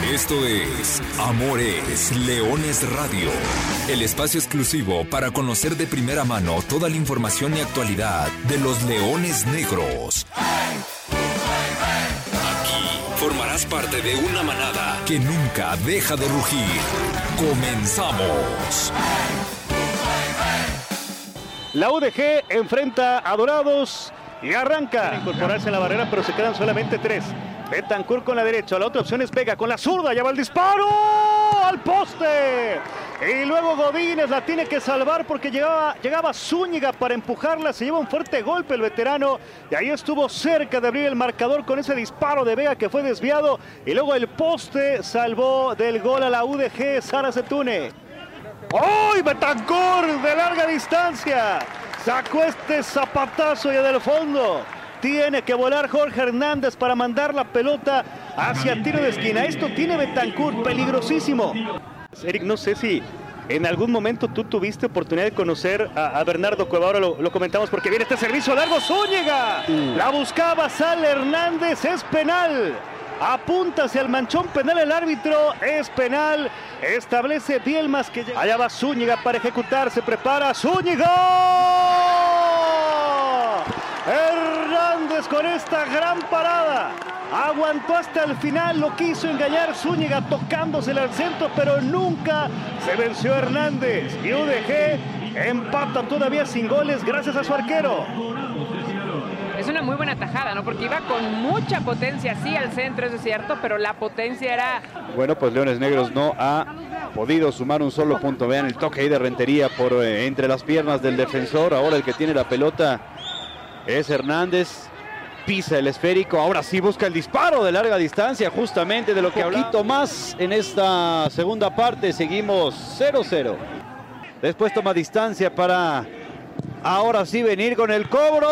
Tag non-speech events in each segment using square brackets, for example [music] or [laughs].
Esto es Amores Leones Radio, el espacio exclusivo para conocer de primera mano toda la información y actualidad de los leones negros. Aquí formarás parte de una manada que nunca deja de rugir. Comenzamos. La UDG enfrenta a Dorados y arranca. Incorporarse en la barrera, pero se quedan solamente tres. Betancourt con la derecha, la otra opción es Pega con la zurda, ya va el disparo al poste. Y luego Godínez la tiene que salvar porque llegaba, llegaba Zúñiga para empujarla, se lleva un fuerte golpe el veterano y ahí estuvo cerca de abrir el marcador con ese disparo de Vega que fue desviado y luego el poste salvó del gol a la UDG Sara Setune. ¡Uy! Betancourt de larga distancia. Sacó este zapatazo ya del fondo. Tiene que volar Jorge Hernández para mandar la pelota hacia tiro de esquina. Esto tiene Betancourt peligrosísimo. Eric, no sé si en algún momento tú tuviste oportunidad de conocer a, Bernardo Cueva. Ahora lo, comentamos porque viene este servicio largo. Zúñiga. La buscaba Sal Hernández. Es penal. Apunta hacia el manchón penal el árbitro. Es penal. Establece Dielmas que Allá va Zúñiga para ejecutar. Se prepara Zúñiga. Hernández con esta gran parada. Aguantó hasta el final, lo quiso engañar Zúñiga tocándosele al centro, pero nunca se venció Hernández. Y UDG empata todavía sin goles gracias a su arquero. Es una muy buena tajada, ¿no? Porque iba con mucha potencia, sí, al centro, eso es cierto, pero la potencia era... Bueno, pues Leones Negros no ha podido sumar un solo punto. Vean el toque ahí de Rentería por eh, entre las piernas del defensor. Ahora el que tiene la pelota es Hernández. Pisa el esférico. Ahora sí busca el disparo de larga distancia, justamente de lo que hablamos. más en esta segunda parte. Seguimos 0-0. Después toma distancia para ahora sí venir con el cobro.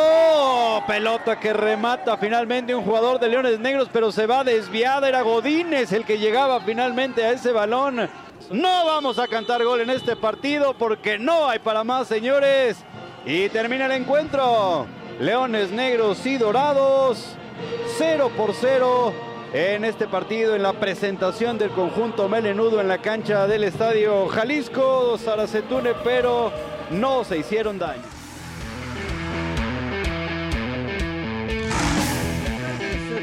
Pelota que remata finalmente un jugador de Leones Negros, pero se va desviada. Era Godínez el que llegaba finalmente a ese balón. No vamos a cantar gol en este partido porque no hay para más, señores. Y termina el encuentro. Leones Negros y Dorados, 0 por 0 en este partido, en la presentación del conjunto melenudo en la cancha del Estadio Jalisco, Saracetune, pero no se hicieron daño.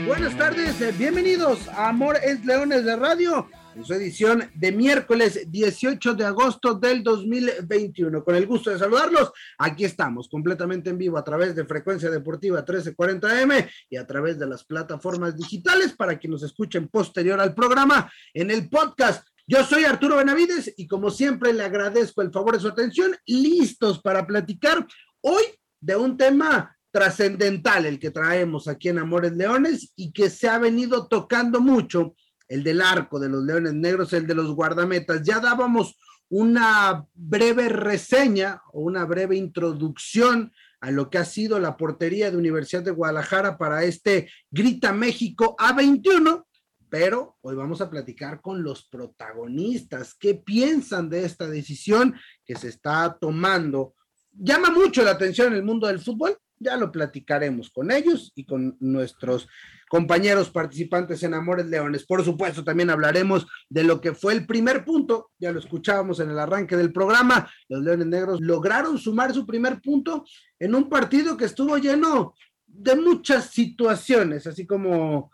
Buenas tardes, bienvenidos a Amor es Leones de Radio en su edición de miércoles 18 de agosto del 2021. Con el gusto de saludarlos, aquí estamos completamente en vivo a través de Frecuencia Deportiva 1340M y a través de las plataformas digitales para que nos escuchen posterior al programa en el podcast. Yo soy Arturo Benavides y como siempre le agradezco el favor de su atención, listos para platicar hoy de un tema trascendental, el que traemos aquí en Amores Leones y que se ha venido tocando mucho el del arco de los Leones Negros, el de los guardametas. Ya dábamos una breve reseña o una breve introducción a lo que ha sido la portería de Universidad de Guadalajara para este Grita México A21, pero hoy vamos a platicar con los protagonistas. ¿Qué piensan de esta decisión que se está tomando? Llama mucho la atención en el mundo del fútbol, ya lo platicaremos con ellos y con nuestros compañeros participantes en Amores Leones. Por supuesto, también hablaremos de lo que fue el primer punto, ya lo escuchábamos en el arranque del programa, los Leones Negros lograron sumar su primer punto en un partido que estuvo lleno de muchas situaciones, así como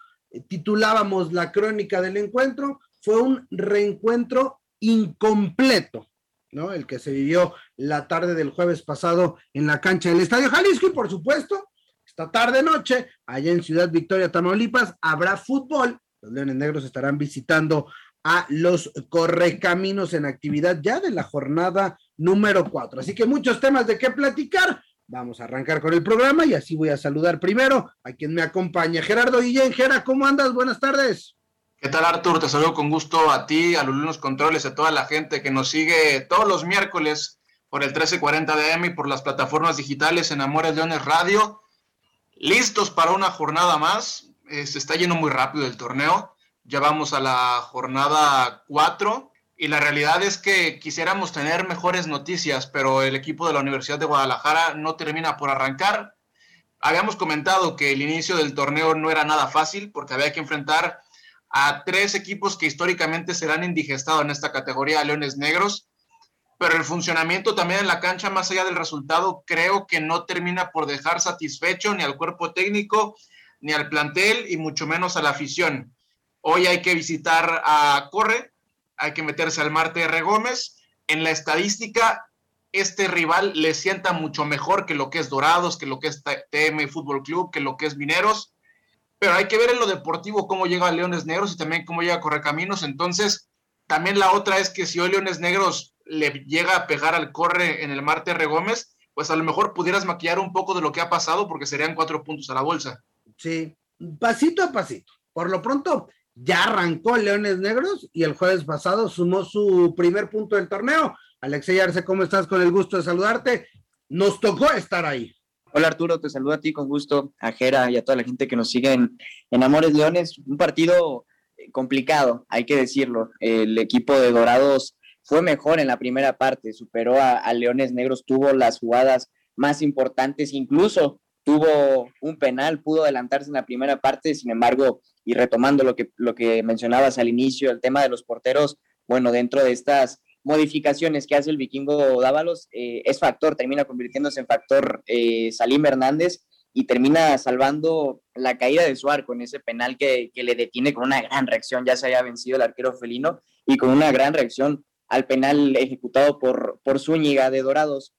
titulábamos la crónica del encuentro, fue un reencuentro incompleto. ¿No? El que se vivió la tarde del jueves pasado en la cancha del Estadio Jalisco y por supuesto esta tarde noche, allá en Ciudad Victoria, Tamaulipas, habrá fútbol. Los Leones Negros estarán visitando a los Correcaminos en actividad ya de la jornada número 4. Así que muchos temas de qué platicar. Vamos a arrancar con el programa y así voy a saludar primero a quien me acompaña. Gerardo Guillén, Gera, ¿cómo andas? Buenas tardes. ¿Qué tal, Artur? Te saludo con gusto a ti, a lunes controles, a toda la gente que nos sigue todos los miércoles por el 1340 de M y por las plataformas digitales en Amores Leones Radio listos para una jornada más. Se está yendo muy rápido el torneo. Ya vamos a la jornada 4 y la realidad es que quisiéramos tener mejores noticias, pero el equipo de la Universidad de Guadalajara no termina por arrancar. Habíamos comentado que el inicio del torneo no era nada fácil porque había que enfrentar a tres equipos que históricamente serán indigestados en esta categoría, Leones Negros, pero el funcionamiento también en la cancha, más allá del resultado, creo que no termina por dejar satisfecho ni al cuerpo técnico, ni al plantel, y mucho menos a la afición. Hoy hay que visitar a Corre, hay que meterse al Marte R. Gómez. En la estadística, este rival le sienta mucho mejor que lo que es Dorados, que lo que es TM Fútbol Club, que lo que es Mineros. Pero hay que ver en lo deportivo cómo llega Leones Negros y también cómo llega a Correcaminos. Entonces, también la otra es que si hoy Leones Negros le llega a pegar al corre en el Marte R. Gómez, pues a lo mejor pudieras maquillar un poco de lo que ha pasado porque serían cuatro puntos a la bolsa. Sí, pasito a pasito. Por lo pronto, ya arrancó Leones Negros y el jueves pasado sumó su primer punto del torneo. Alexey Arce, ¿cómo estás? Con el gusto de saludarte. Nos tocó estar ahí. Hola Arturo, te saludo a ti con gusto, a Jera y a toda la gente que nos sigue en, Amores Leones. Un partido eh, complicado, hay que decirlo. El equipo de Dorados fue mejor en la primera parte, superó a, Leones Negros, tuvo las jugadas más importantes, incluso tuvo un penal, pudo adelantarse en la primera parte, sin embargo, y retomando lo que, lo que mencionabas al inicio, el tema de los porteros, bueno, dentro de estas modificaciones que hace el vikingo Dávalos, eh, es factor, termina convirtiéndose en factor eh, Salim Hernández y termina salvando la caída de su arco en ese penal que, que, le detiene con una gran reacción, ya se haya vencido el arquero felino y con una gran reacción al penal ejecutado por, por Zúñiga de Dorados.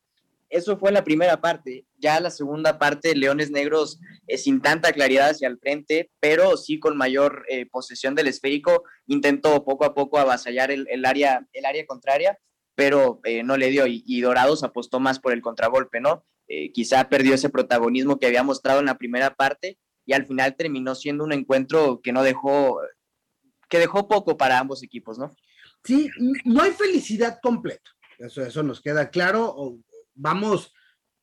Eso fue la primera parte. Ya la segunda parte, Leones Negros eh, sin tanta claridad hacia el frente, pero sí con mayor eh, posesión del esférico. Intentó poco a poco avasallar el, área, el área contraria, pero eh, no le dio. Y, Dorados apostó más por el contragolpe, ¿no? quizá perdió ese protagonismo que había mostrado en la primera parte y al final terminó siendo un encuentro que no dejó, que dejó poco para ambos equipos, ¿no? Sí, no hay felicidad completa. Eso, eso nos queda claro. Vamos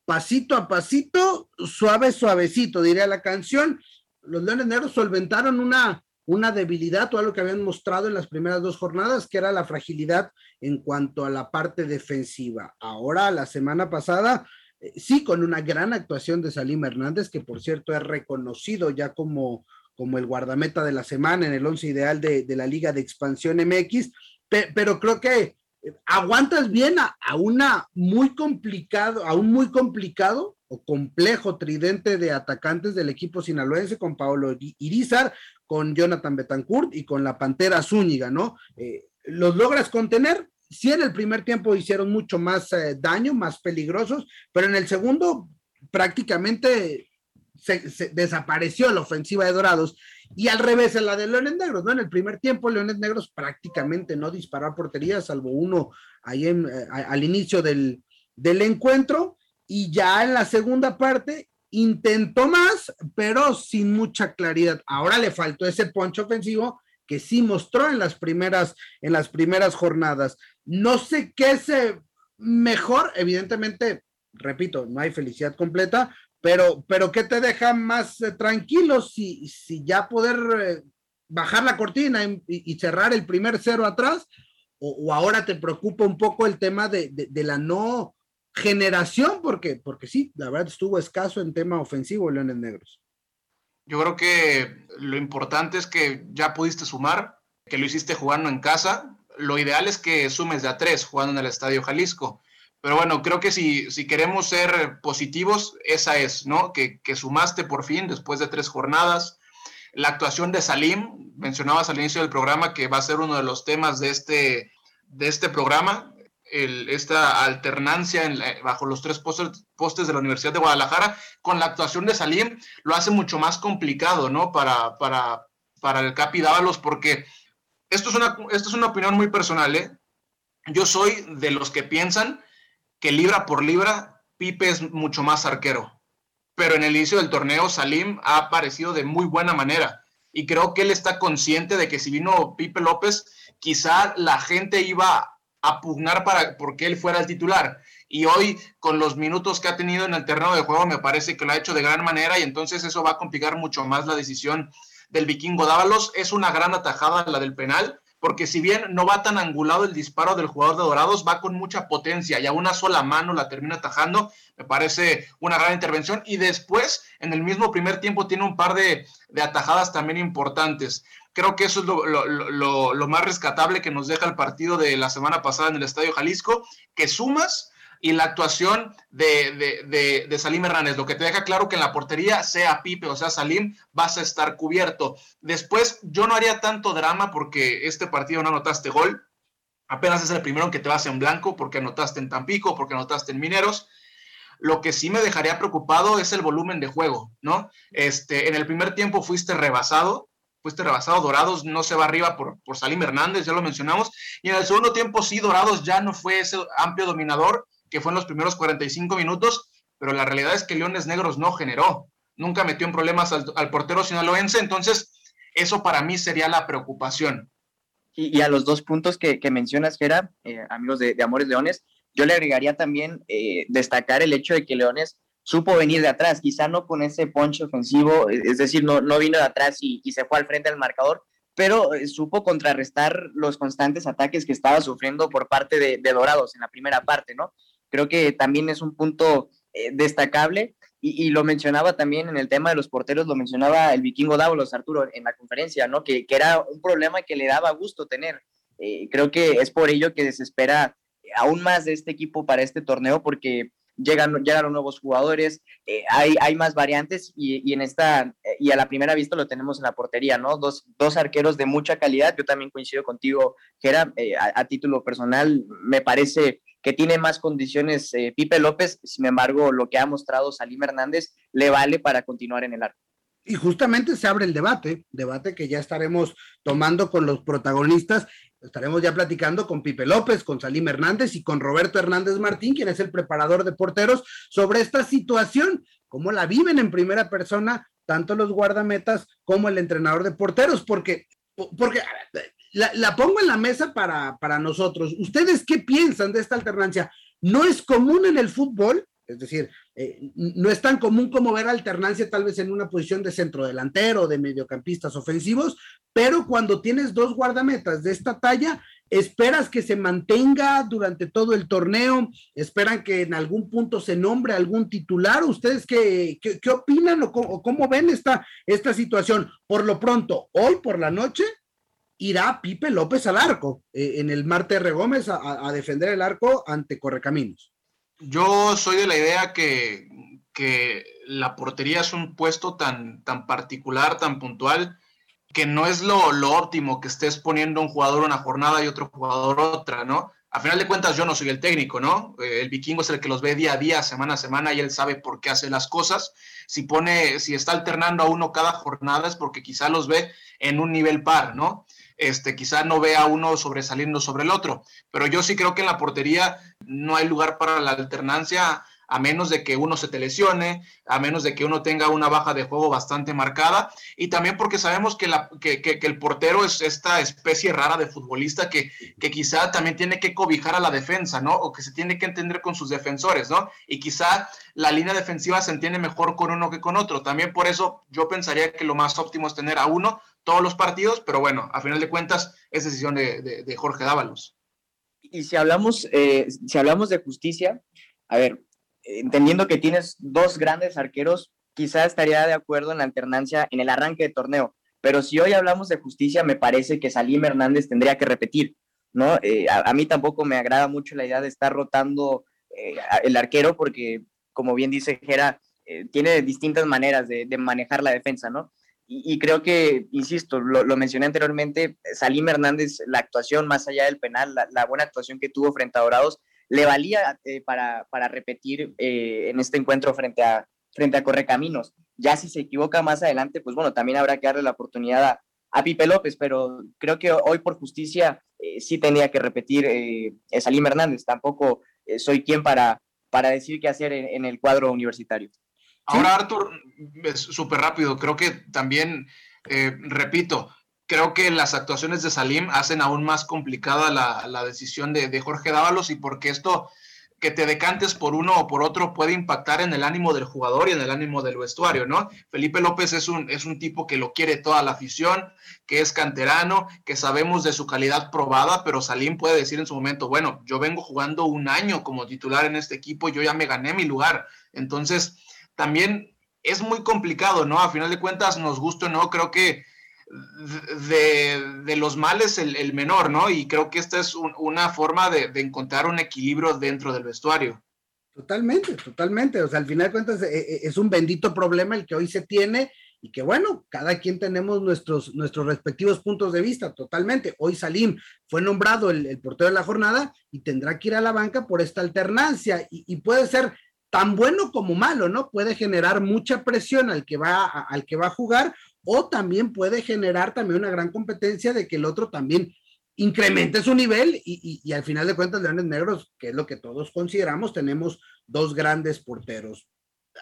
pasito a pasito, suave, suavecito, diría la canción. Los Leones Negros solventaron una, una debilidad o algo que habían mostrado en las primeras dos jornadas, que era la fragilidad en cuanto a la parte defensiva. Ahora, la semana pasada, eh, sí, con una gran actuación de Salim Hernández, que por cierto es reconocido ya como, como el guardameta de la semana en el once ideal de, de la Liga de Expansión MX pero creo que aguantas bien a, una muy complicado, a un muy complicado o complejo tridente de atacantes del equipo sinaloense con Paolo Irizar, con Jonathan Betancourt y con la Pantera Zúñiga, ¿no? Eh, los logras contener. Sí, en el primer tiempo hicieron mucho más eh, daño, más peligrosos, pero en el segundo prácticamente se, desapareció la ofensiva de Dorados y al revés en la de Leones Negros, ¿no? En el primer tiempo Leones Negros prácticamente no disparó a portería, salvo uno ahí eh, al inicio del, del encuentro y ya en la segunda parte intentó más, pero sin mucha claridad. Ahora le faltó ese poncho ofensivo que sí mostró en las primeras, en las primeras jornadas. No sé qué es mejor, evidentemente, repito, no hay felicidad completa, pero, pero ¿qué te deja más eh, tranquilo si, si ya poder eh, bajar la cortina y, cerrar el primer cero atrás? O, ahora te preocupa un poco el tema de, de, la no generación? Porque, porque sí, la verdad estuvo escaso en tema ofensivo Leones Negros. Yo creo que lo importante es que ya pudiste sumar, que lo hiciste jugando en casa. Lo ideal es que sumes de a tres jugando en el Estadio Jalisco pero bueno, creo que si, si queremos ser positivos, esa es, ¿no? Que, que, sumaste por fin después de tres jornadas. La actuación de Salim, mencionabas al inicio del programa que va a ser uno de los temas de este, de este programa, el, esta alternancia en bajo los tres postes, postes, de la Universidad de Guadalajara, con la actuación de Salim, lo hace mucho más complicado, ¿no? Para, para, para el Capi Dávalos, porque esto es, una, esto es una opinión muy personal, ¿eh? Yo soy de los que piensan que libra por libra Pipe es mucho más arquero. Pero en el inicio del torneo Salim ha aparecido de muy buena manera y creo que él está consciente de que si vino Pipe López, quizá la gente iba a pugnar para porque él fuera el titular. Y hoy, con los minutos que ha tenido en el terreno de juego, me parece que lo ha hecho de gran manera y entonces eso va a complicar mucho más la decisión del vikingo Dávalos. Es una gran atajada la del penal, porque si bien no va tan angulado el disparo del jugador de Dorados, va con mucha potencia y a una sola mano la termina atajando. Me parece una gran intervención. Y después, en el mismo primer tiempo, tiene un par de, atajadas también importantes. Creo que eso es lo, más rescatable que nos deja el partido de la semana pasada en el Estadio Jalisco, que sumas y la actuación de, de, Salim Hernández, lo que te deja claro que en la portería, sea Pipe o sea Salim, vas a estar cubierto. Después, yo no haría tanto drama porque este partido no anotaste gol, apenas es el primero en que te vas en blanco porque anotaste en Tampico, porque anotaste en Mineros. Lo que sí me dejaría preocupado es el volumen de juego, ¿no? Este, en el primer tiempo fuiste rebasado, fuiste rebasado, Dorados no se va arriba por, por Salim Hernández, ya lo mencionamos, y en el segundo tiempo sí, Dorados ya no fue ese amplio dominador, que fue en los primeros 45 minutos, pero la realidad es que Leones Negros no generó, nunca metió en problemas al, portero sinaloense, entonces eso para mí sería la preocupación. Y, a los dos puntos que, mencionas, Gera, eh, amigos de, Amores Leones, yo le agregaría también eh, destacar el hecho de que Leones supo venir de atrás, quizá no con ese poncho ofensivo, es decir, no, no vino de atrás y, se fue al frente del marcador, pero eh, supo contrarrestar los constantes ataques que estaba sufriendo por parte de, de Dorados en la primera parte, ¿no? Creo que también es un punto eh, destacable y, lo mencionaba también en el tema de los porteros, lo mencionaba el vikingo Dávalos, Arturo, en la conferencia, ¿no? Que, era un problema que le daba gusto tener. Eh, creo que es por ello que desespera aún más de este equipo para este torneo porque llegan, llegaron nuevos jugadores, eh, hay, hay más variantes y, en esta, y a la primera vista lo tenemos en la portería, ¿no? Dos, dos arqueros de mucha calidad, yo también coincido contigo, Gera, a, título personal, me parece que tiene más condiciones eh, Pipe López, sin embargo, lo que ha mostrado Salim Hernández le vale para continuar en el arco. Y justamente se abre el debate, debate que ya estaremos tomando con los protagonistas. Estaremos ya platicando con Pipe López, con Salim Hernández y con Roberto Hernández Martín, quien es el preparador de porteros, sobre esta situación, cómo la viven en primera persona tanto los guardametas como el entrenador de porteros, porque, porque la, pongo en la mesa para, nosotros. ¿Ustedes qué piensan de esta alternancia? No es común en el fútbol, es decir, eh, no es tan común como ver alternancia tal vez en una posición de centro delantero, de mediocampistas ofensivos, pero cuando tienes dos guardametas de esta talla, esperas que se mantenga durante todo el torneo, esperan que en algún punto se nombre algún titular. ¿Ustedes qué, qué, opinan o cómo, cómo, ven esta, esta situación? Por lo pronto, hoy por la noche, irá Pipe López al arco eh, en el Marte R. Gómez a, defender el arco ante Correcaminos. Yo soy de la idea que, que la portería es un puesto tan, tan particular, tan puntual, que no es lo, lo óptimo que estés poniendo un jugador una jornada y otro jugador otra, ¿no? A final de cuentas yo no soy el técnico, ¿no? Eh, el vikingo es el que los ve día a día, semana a semana y él sabe por qué hace las cosas. Si pone, si está alternando a uno cada jornada es porque quizá los ve en un nivel par, ¿no? Este, quizá no vea uno sobresaliendo sobre el otro. Pero yo sí creo que en la portería no hay lugar para la alternancia a menos de que uno se te lesione, a menos de que uno tenga una baja de juego bastante marcada, y también porque sabemos que, la, que, que, el portero es esta especie rara de futbolista que, que, quizá también tiene que cobijar a la defensa, ¿no? O que se tiene que entender con sus defensores, ¿no? Y quizá la línea defensiva se entiende mejor con uno que con otro. También por eso yo pensaría que lo más óptimo es tener a uno todos los partidos, pero bueno, a final de cuentas es decisión de, Jorge Dávalos. Y si hablamos, eh, si hablamos de justicia, a ver, entendiendo que tienes dos grandes arqueros, quizá estaría de acuerdo en la alternancia en el arranque de torneo, pero si hoy hablamos de justicia, me parece que Salim Hernández tendría que repetir, ¿no? Eh, a, mí tampoco me agrada mucho la idea de estar rotando eh, el arquero porque, como bien dice Jera, tiene distintas maneras de, manejar la defensa, ¿no? Y, creo que, insisto, lo, mencioné anteriormente, Salim Hernández, la actuación más allá del penal, la, buena actuación que tuvo frente a Dorados, le valía eh, para, para, repetir eh, en este encuentro frente a, frente a Correcaminos. Ya si se equivoca más adelante, pues bueno, también habrá que darle la oportunidad a, Pipe López, pero creo que hoy por justicia eh, sí tenía que repetir Salim Hernández. Tampoco soy quien para, para decir qué hacer en el cuadro universitario. Ahora, Arthur, súper rápido, creo que también, eh, repito, creo que las actuaciones de Salim hacen aún más complicada la, decisión de, Jorge Dávalos y porque esto que te decantes por uno o por otro puede impactar en el ánimo del jugador y en el ánimo del vestuario, ¿no? Felipe López es un, es un tipo que lo quiere toda la afición, que es canterano, que sabemos de su calidad probada, pero Salim puede decir en su momento, bueno, yo vengo jugando un año como titular en este equipo, yo ya me gané mi lugar. Entonces, también es muy complicado, ¿no? A final de cuentas, nos gusta o no, creo que de, los males el, menor, ¿no? Y creo que esta es una forma de, encontrar un equilibrio dentro del vestuario. Totalmente, totalmente. O sea, al final de cuentas eh, eh, es un bendito problema el que hoy se tiene y que bueno, cada quien tenemos nuestros, nuestros respectivos puntos de vista, totalmente. Hoy Salim fue nombrado el, portero de la jornada y tendrá que ir a la banca por esta alternancia y, puede ser tan bueno como malo, ¿no? Puede generar mucha presión al que va al que va a jugar o también puede generar también una gran competencia de que el otro también incremente su nivel y, al final de cuentas Leones Negros, que es lo que todos consideramos, tenemos dos grandes porteros.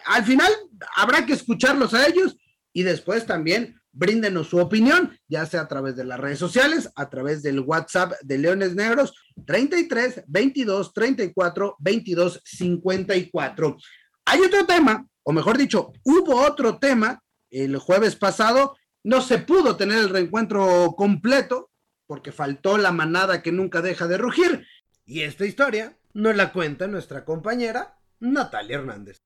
Al final habrá que escucharlos a ellos y después también bríndenos su opinión, ya sea a través de las redes sociales, a través del WhatsApp de Leones Negros, 33 22 34 22 54. Hay otro tema, o mejor dicho, hubo otro tema el jueves pasado. No se pudo tener el reencuentro completo porque faltó la manada que nunca deja de rugir. Y esta historia nos la cuenta nuestra compañera Natalia Hernández.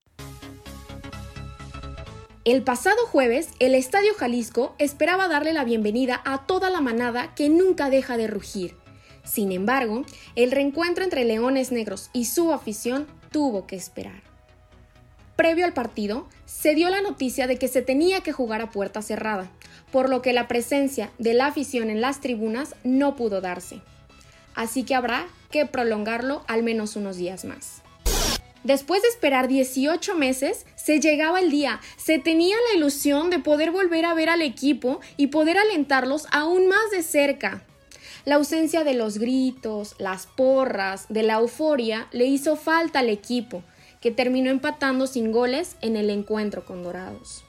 El pasado jueves, el Estadio Jalisco esperaba darle la bienvenida a toda la manada que nunca deja de rugir. Sin embargo, el reencuentro entre Leones Negros y su afición tuvo que esperar. Previo al partido, se dio la noticia de que se tenía que jugar a puerta cerrada, por lo que la presencia de la afición en las tribunas no pudo darse. Así que habrá que prolongarlo al menos unos días más. Después de esperar 18 meses, se llegaba el día, se tenía la ilusión de poder volver a ver al equipo y poder alentarlos aún más de cerca. La ausencia de los gritos, las porras, de la euforia le hizo falta al equipo, que terminó empatando sin goles en el encuentro con Dorados.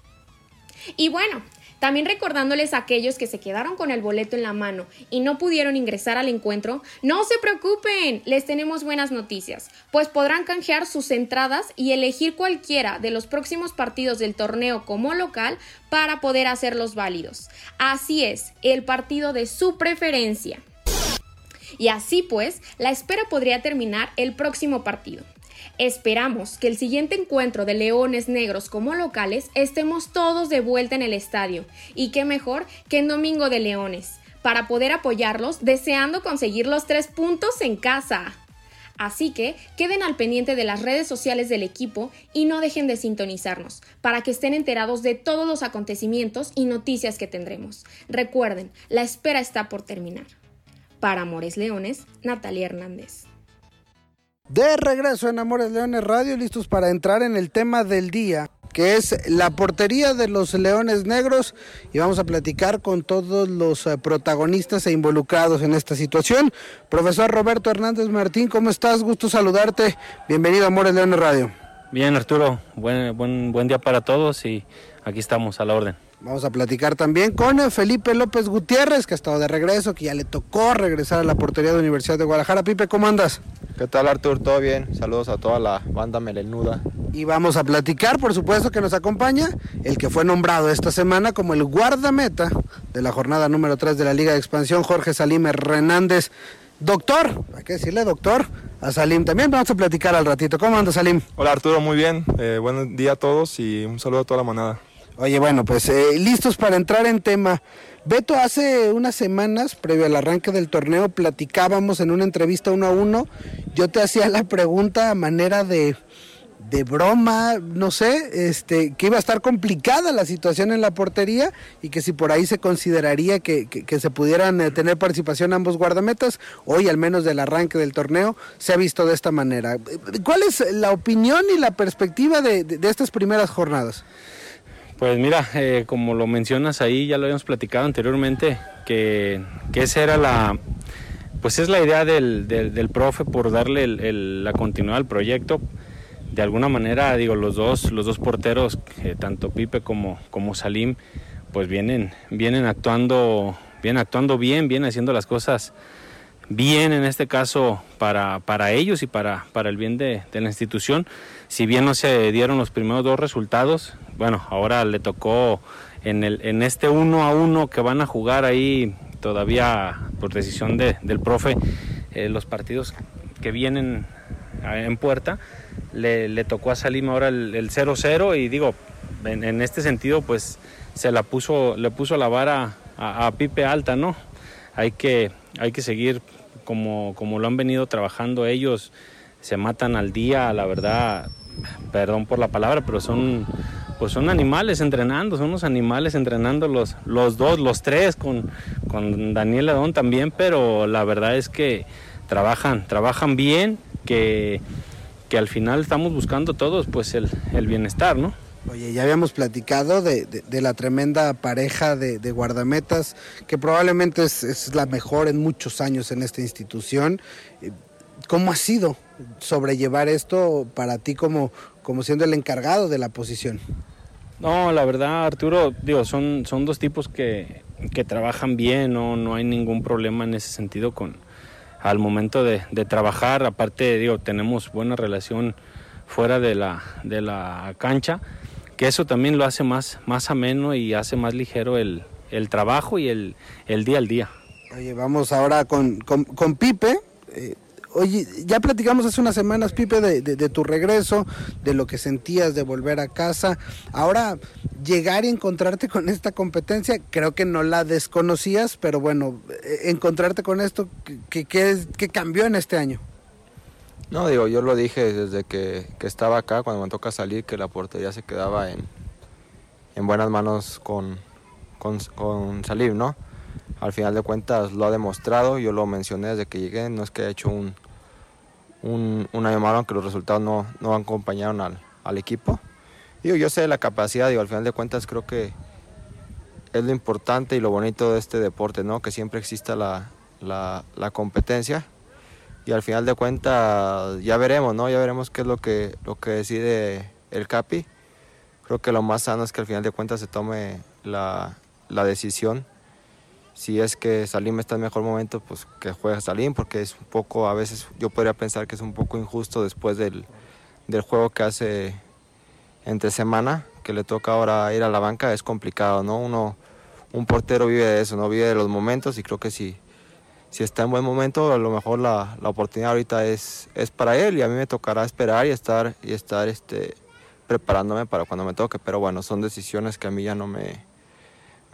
Y bueno, también recordándoles a aquellos que se quedaron con el boleto en la mano y no pudieron ingresar al encuentro, no se preocupen, les tenemos buenas noticias, pues podrán canjear sus entradas y elegir cualquiera de los próximos partidos del torneo como local para poder hacerlos válidos. Así es, el partido de su preferencia. Y así pues, la espera podría terminar el próximo partido. Esperamos que el siguiente encuentro de Leones Negros como locales estemos todos de vuelta en el estadio y qué mejor que en Domingo de Leones para poder apoyarlos deseando conseguir los tres puntos en casa. Así que queden al pendiente de las redes sociales del equipo y no dejen de sintonizarnos para que estén enterados de todos los acontecimientos y noticias que tendremos. Recuerden, la espera está por terminar. Para Amores Leones, Natalia Hernández. De regreso en Amores Leones Radio, listos para entrar en el tema del día, que es la portería de los Leones Negros, y vamos a platicar con todos los eh, protagonistas e involucrados en esta situación. Profesor Roberto Hernández Martín, ¿cómo estás? Gusto saludarte. Bienvenido a Amores Leones Radio. Bien, Arturo, buen, buen, buen día para todos y aquí estamos a la orden. Vamos a platicar también con Felipe López Gutiérrez, que ha estado de regreso, que ya le tocó regresar a la portería de la Universidad de Guadalajara. Pipe, ¿cómo andas? ¿Qué tal Artur? ¿Todo bien? Saludos a toda la banda melenuda. Y vamos a platicar, por supuesto, que nos acompaña el que fue nombrado esta semana como el guardameta de la jornada número 3 de la Liga de Expansión, Jorge Salim Hernández. Doctor, hay que decirle doctor a Salim. También vamos a platicar al ratito. ¿Cómo anda Salim? Hola Arturo, muy bien. Eh, buen día a todos y un saludo a toda la manada. Oye, bueno, pues eh, listos para entrar en tema. Beto, hace unas semanas, previo al arranque del torneo, platicábamos en una entrevista uno a uno. Yo te hacía la pregunta a manera de, de broma, no sé, este, que iba a estar complicada la situación en la portería y que si por ahí se consideraría que, se pudieran eh, tener participación ambos guardametas, hoy al menos del arranque del torneo se ha visto de esta manera. ¿Cuál es la opinión y la perspectiva de, de estas primeras jornadas? Pues mira, eh, como lo mencionas ahí, ya lo habíamos platicado anteriormente, que, esa era la, pues es la idea del, del, profe por darle la continuidad al proyecto. De alguna manera, digo, los dos, los dos porteros, tanto Pipe como, como Salim, pues vienen, vienen actuando, vienen actuando bien, vienen haciendo las cosas bien en este caso para, para ellos y para, para el bien de, la institución. Si bien no se dieron los primeros dos resultados, bueno, ahora le tocó en, el, en este uno a uno que van a jugar ahí todavía por decisión de, del profe, eh, los partidos que vienen en puerta, le, tocó a Salim ahora el 0-0 y digo, en, este sentido pues se la puso, le puso la vara a, a Pipe alta, ¿no? Hay que, hay que seguir como, como lo han venido trabajando ellos, se matan al día, la verdad, perdón por la palabra, pero son pues son animales entrenando, son unos animales entrenando los, los dos, los tres, con, con Daniel Ledón también, pero la verdad es que trabajan, trabajan bien, que, que al final estamos buscando todos pues el, el bienestar, ¿no? Oye, ya habíamos platicado de, la tremenda pareja de, guardametas, que probablemente es, la mejor en muchos años en esta institución. Eh, ¿Cómo ha sido sobrellevar esto para ti como, como siendo el encargado de la posición? No, la verdad, Arturo, digo, son, son dos tipos que, trabajan bien, no, no hay ningún problema en ese sentido con al momento de, de trabajar. Aparte, digo, tenemos buena relación fuera de la, de la cancha que eso también lo hace más, más ameno y hace más ligero el, trabajo y el, día al día. Oye, vamos ahora con, con, Pipe. Eh, oye, ya platicamos hace unas semanas, Pipe, de, tu regreso, de lo que sentías de volver a casa. Ahora, llegar y encontrarte con esta competencia, creo que no la desconocías, pero bueno, eh, encontrarte con esto, ¿qué, cambió en este año? No, digo, yo lo dije desde que, estaba acá, cuando me toca salir, que la portería se quedaba en, en buenas manos con, con, salir, ¿no? Al final de cuentas lo ha demostrado, yo lo mencioné desde que llegué, no es que haya hecho un, un, un año malo, aunque los resultados no, no acompañaron al, al equipo. Digo, yo sé la capacidad, digo, al final de cuentas creo que es lo importante y lo bonito de este deporte, ¿no? Que siempre exista la, la, la competencia y al final de cuentas ya veremos, ¿no? Ya veremos qué es lo que, lo que decide el CAPI. Creo que lo más sano es que al final de cuentas se tome la, decisión. Si es que Salim está en mejor momento, pues que juegue Salim, porque es un poco, a veces yo podría pensar que es un poco injusto después del, del juego que hace entre semana, que le toca ahora ir a la banca, es complicado, ¿no? Uno, un portero vive de eso, ¿no? Vive de los momentos y creo que sí si está en buen momento, a lo mejor la, la, oportunidad ahorita es, es para él y a mí me tocará esperar y estar, y estar este, preparándome para cuando me toque. Pero bueno, son decisiones que a mí ya no me,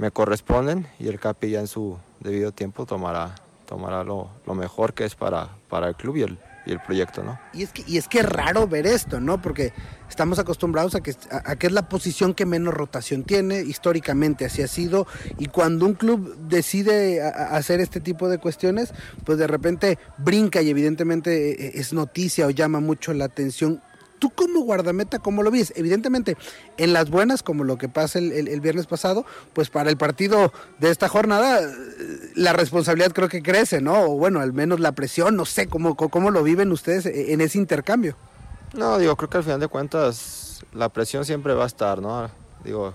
me corresponden y el CAPI ya en su debido tiempo tomará, tomará lo, lo mejor que es para, para el club y el, y el proyecto, ¿no? Y es que, y es que raro ver esto, ¿no? Porque estamos acostumbrados a que, a, que es la posición que menos rotación tiene, históricamente así ha sido, y cuando un club decide hacer este tipo de cuestiones, pues de repente brinca y evidentemente e, e, es noticia o llama mucho la atención tú como guardameta, ¿cómo lo ves? Evidentemente, en las buenas, como lo que pasa el, viernes pasado, pues para el partido de esta jornada, la responsabilidad creo que crece, ¿no? O bueno, al menos la presión, no sé, ¿cómo, cómo lo viven ustedes en ese intercambio? No, digo, creo que al final de cuentas la presión siempre va a estar, ¿no? Digo,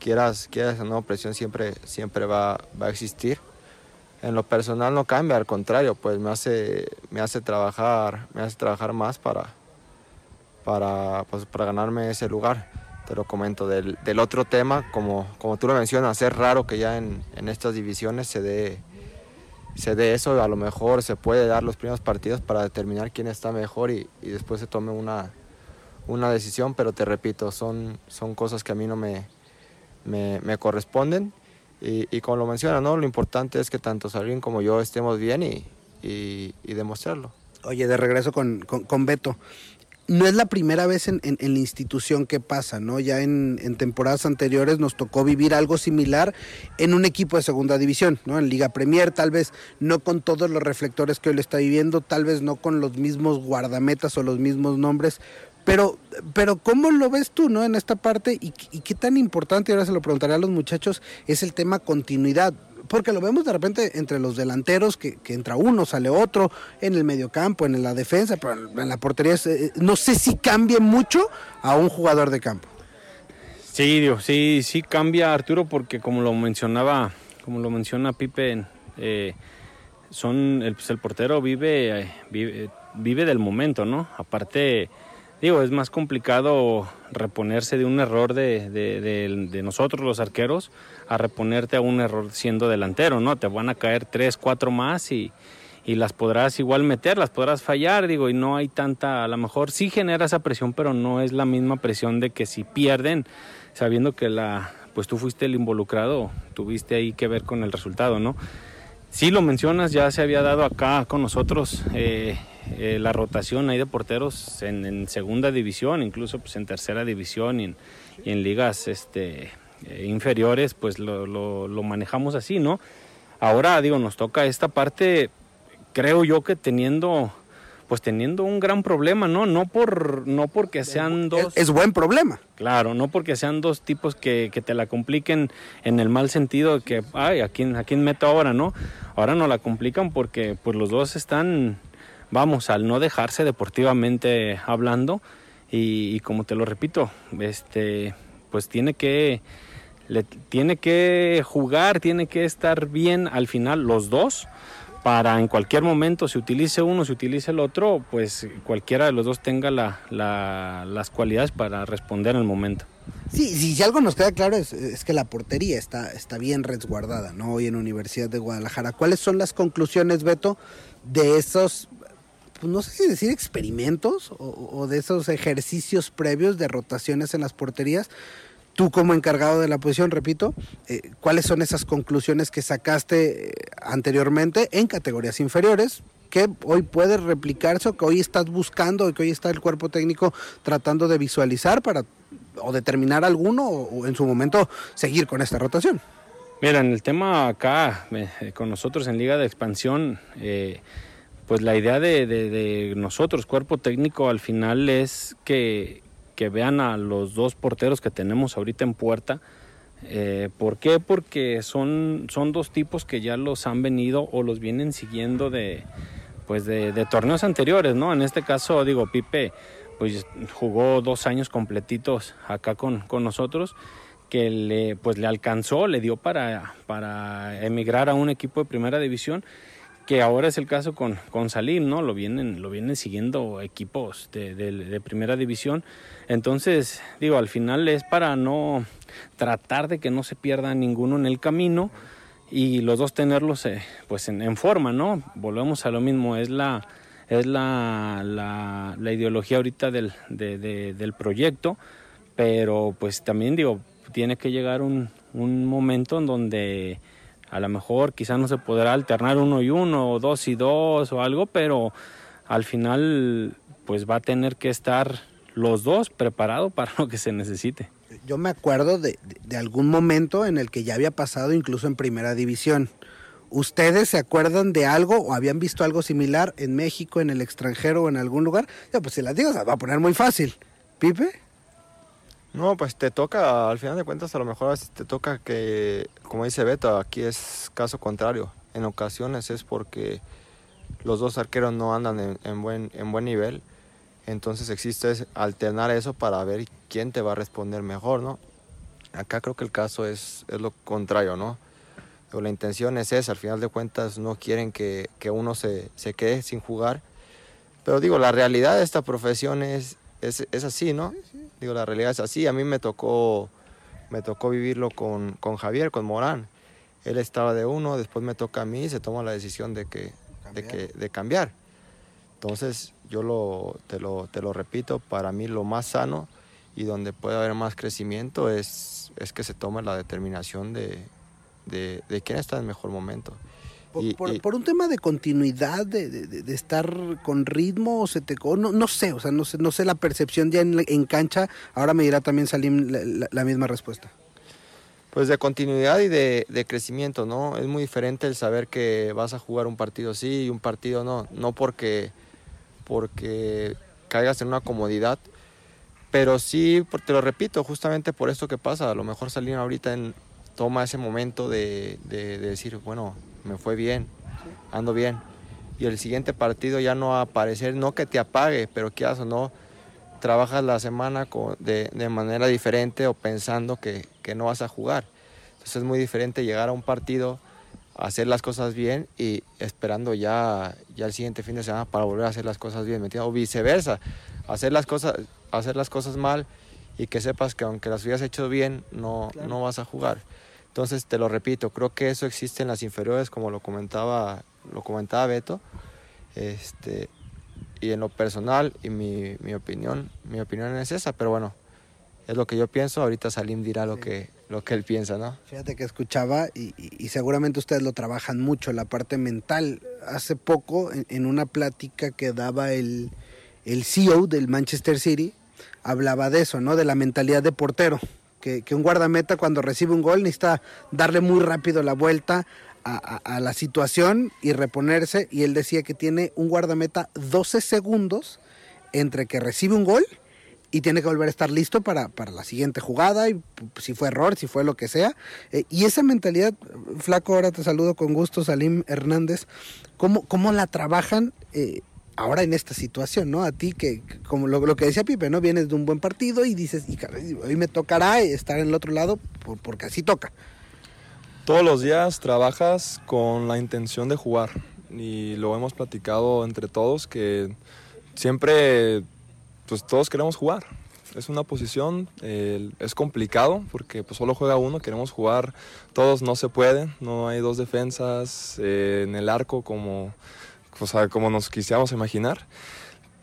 quieras, quieras o no, presión siempre, siempre va, va a existir en lo personal no cambia, al contrario, pues me hace, me hace trabajar, me hace trabajar más para, para, pues, para ganarme ese lugar. Te lo comento. Del, del, otro tema, como, como tú lo mencionas, es raro que ya en, en estas divisiones se dé, se dé eso. A lo mejor se puede dar los primeros partidos para determinar quién está mejor y, y después se tome una, una decisión, pero te repito, son, son cosas que a mí no me, me, me corresponden. Y, y, como lo menciona, ¿no? lo importante es que tanto Salim como yo estemos bien y, y, y demostrarlo. Oye, de regreso con, con, con Beto no es la primera vez en, en, la institución que pasa, ¿no? Ya en, en, temporadas anteriores nos tocó vivir algo similar en un equipo de segunda división, ¿no? En Liga Premier, tal vez no con todos los reflectores que hoy le está viviendo, tal vez no con los mismos guardametas o los mismos nombres, pero, pero ¿cómo lo ves tú, no? En esta parte, y, y qué tan importante, ahora se lo preguntaré a los muchachos, es el tema continuidad porque lo vemos de repente entre los delanteros, que, entra uno, sale otro, en el mediocampo, en la defensa, pero en la portería, eh, no sé si cambie mucho a un jugador de campo. Sí, Dios, sí, sí cambia Arturo, porque como lo mencionaba, como lo menciona Pipe, eh, son el, pues, el portero vive, eh, vive, vive del momento, ¿no? Aparte, digo, es más complicado reponerse de un error de, de, nosotros los arqueros a reponerte a un error siendo delantero, ¿no? Te van a caer tres, cuatro más y, y las podrás igual meter, las podrás fallar, digo, y no hay tanta, a lo mejor sí genera esa presión, pero no es la misma presión de que si pierden, sabiendo que la, pues tú fuiste el involucrado, tuviste ahí que ver con el resultado, ¿no? Sí lo mencionas, ya se había dado acá con nosotros eh, eh, la rotación ahí de porteros en, en, segunda división, incluso pues en tercera división y en, y en ligas este, eh, inferiores, pues lo, lo, lo manejamos así, ¿no? Ahora, digo, nos toca esta parte creo yo que teniendo pues teniendo un gran problema, ¿no? No por no porque sean dos es, buen problema. Claro, no porque sean dos tipos que, que, te la compliquen en el mal sentido de que ay, ¿a quién, a quién meto ahora, ¿no? Ahora no la complican porque pues los dos están vamos, al no dejarse deportivamente hablando y, como te lo repito, este pues tiene que tiene que jugar, tiene que estar bien al final los dos para en cualquier momento se utilice uno, se utilice el otro, pues cualquiera de los dos tenga la, la, las cualidades para responder en el momento. Sí, sí, si algo nos queda claro es, es, que la portería está, está bien resguardada, ¿no? Hoy en Universidad de Guadalajara. ¿Cuáles son las conclusiones, Beto, de esos, pues no sé si decir experimentos o, de esos ejercicios previos de rotaciones en las porterías? tú como encargado de la posición, repito, eh, ¿cuáles son esas conclusiones que sacaste eh, anteriormente en categorías inferiores? que hoy puede replicarse o que hoy estás buscando o que hoy está el cuerpo técnico tratando de visualizar para o determinar alguno o, en su momento seguir con esta rotación? Mira, en el tema acá, eh, con nosotros en Liga de Expansión, pues la idea de, nosotros, cuerpo técnico, al final es que, vean a los dos porteros que tenemos ahorita en puerta. Eh, ¿Por qué? Porque son, son dos tipos que ya los han venido o los vienen siguiendo de, pues de, torneos anteriores, ¿no? En este caso, digo, Pipe pues jugó dos años completitos acá con, con nosotros que le, pues, le alcanzó, le dio para, para emigrar a un equipo de primera división que ahora es el caso con, con Salim, ¿no? Lo vienen, lo vienen siguiendo equipos de, de, de, primera división. Entonces, digo, al final es para no tratar de que no se pierda ninguno en el camino y los dos tenerlos eh, pues en, en, forma, ¿no? Volvemos a lo mismo, es la, es la, la, la ideología ahorita del, de, del proyecto, pero pues también digo, tiene que llegar un, un momento en donde a lo mejor quizás no se podrá alternar uno y uno, o dos y dos, o algo, pero al final pues va a tener que estar los dos preparados para lo que se necesite. Yo me acuerdo de, de, algún momento en el que ya había pasado incluso en primera división. ¿Ustedes se acuerdan de algo o habían visto algo similar en México, en el extranjero o en algún lugar? Ya, pues si las digo, se va a poner muy fácil. ¿Pipe? No, pues te toca, al final de cuentas, a lo mejor te toca que, como dice Beto, aquí es caso contrario. En ocasiones es porque los dos arqueros no andan en, en buen, en buen nivel. Entonces existe alternar eso para ver quién te va a responder mejor, ¿no? Acá creo que el caso es, lo contrario, ¿no? O la intención es esa, al final de cuentas no quieren que, uno se, quede sin jugar. Pero digo, la realidad de esta profesión es, es, así, ¿no? Sí. Digo, la realidad es así. A mí me tocó, me tocó vivirlo con, con Javier, con Morán. Él estaba de uno, después me toca a mí y se toma la decisión de, que, de, que, de cambiar. Entonces, yo lo, te, lo, te lo repito, para mí lo más sano y donde puede haber más crecimiento es, es que se tome la determinación de, de, de quién está en mejor momento. Por, y, por, y, por, un tema de continuidad, de, de, de, estar con ritmo, o se te, o no, no, sé, o sea, no sé, no sé la percepción ya en, en cancha. Ahora me dirá también Salim la, la, la, misma respuesta. Pues de continuidad y de, de, crecimiento, ¿no? Es muy diferente el saber que vas a jugar un partido sí y un partido no. No porque, porque caigas en una comodidad, pero sí, te lo repito, justamente por esto que pasa. A lo mejor Salim ahorita en, toma ese momento de, de, de, decir, bueno, me fue bien, ando bien. Y el siguiente partido ya no va a aparecer, no que te apague, pero que o no, trabajas la semana con, de, de, manera diferente o pensando que, que, no vas a jugar. Entonces es muy diferente llegar a un partido hacer las cosas bien y esperando ya, ya el siguiente fin de semana para volver a hacer las cosas bien, ¿me entiendes? O viceversa, hacer las cosas, hacer las cosas mal y que sepas que aunque las hubieras hecho bien, no, no vas a jugar. Entonces, te lo repito, creo que eso existe en las inferiores, como lo comentaba, lo comentaba Beto. Este, y en lo personal y mi, mi opinión, mi opinión es esa, pero bueno, es lo que yo pienso, ahorita Salim dirá lo que lo que él piensa, ¿no? Fíjate que escuchaba y, y, seguramente ustedes lo trabajan mucho, la parte mental. Hace poco, en, una plática que daba el, el CEO del Manchester City, hablaba de eso, ¿no? De la mentalidad de portero. Que, un guardameta cuando recibe un gol necesita darle muy rápido la vuelta a, la situación y reponerse. Y él decía que tiene un guardameta 12 segundos entre que recibe un gol y tiene que volver a estar listo para, para la siguiente jugada, y si fue error, si fue lo que sea. Eh, y esa mentalidad, flaco, ahora te saludo con gusto, Salim Hernández, ¿cómo, cómo la trabajan? Eh, ahora en esta situación, ¿no? A ti que, como lo, que decía Pipe, ¿no? Vienes de un buen partido y dices, y hoy me tocará estar en el otro lado por, porque así toca. Todos los días trabajas con la intención de jugar y lo hemos platicado entre todos que siempre pues todos queremos jugar. Es una posición, eh, es complicado porque pues solo juega uno, queremos jugar todos, no se puede, no hay dos defensas eh, en el arco como, o sea, como nos quisiéramos imaginar.